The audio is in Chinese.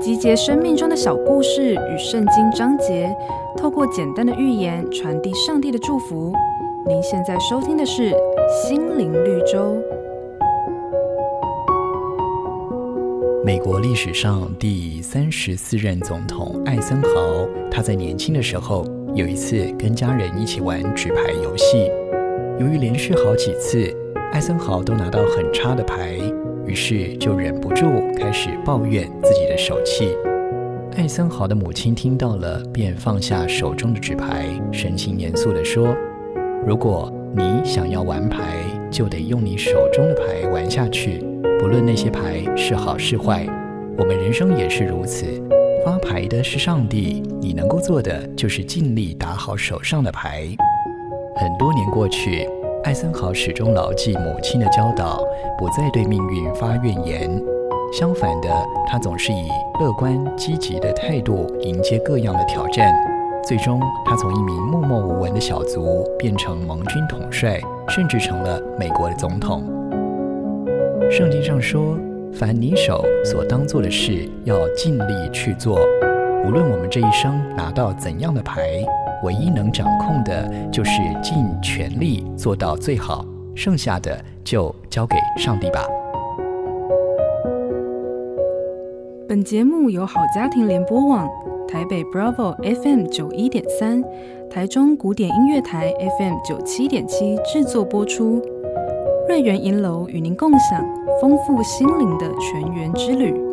集结生命中的小故事与圣经章节，透过简单的寓言传递上帝的祝福。您现在收听的是《心灵绿洲》。美国历史上第三十四任总统艾森豪，他在年轻的时候有一次跟家人一起玩纸牌游戏，由于连续好几次艾森豪都拿到很差的牌。于是就忍不住开始抱怨自己的手气。艾森豪的母亲听到了，便放下手中的纸牌，神情严肃地说：“如果你想要玩牌，就得用你手中的牌玩下去，不论那些牌是好是坏。我们人生也是如此，发牌的是上帝，你能够做的就是尽力打好手上的牌。”很多年过去。艾森豪始终牢记母亲的教导，不再对命运发怨言。相反的，他总是以乐观积极的态度迎接各样的挑战。最终，他从一名默默无闻的小卒变成盟军统帅，甚至成了美国的总统。圣经上说：“凡你手所当做的事，要尽力去做。无论我们这一生拿到怎样的牌。”唯一能掌控的，就是尽全力做到最好，剩下的就交给上帝吧。本节目由好家庭联播网、台北 Bravo FM 九一点三、台中古典音乐台 FM 九七点七制作播出。瑞源银楼与您共享丰富心灵的全员之旅。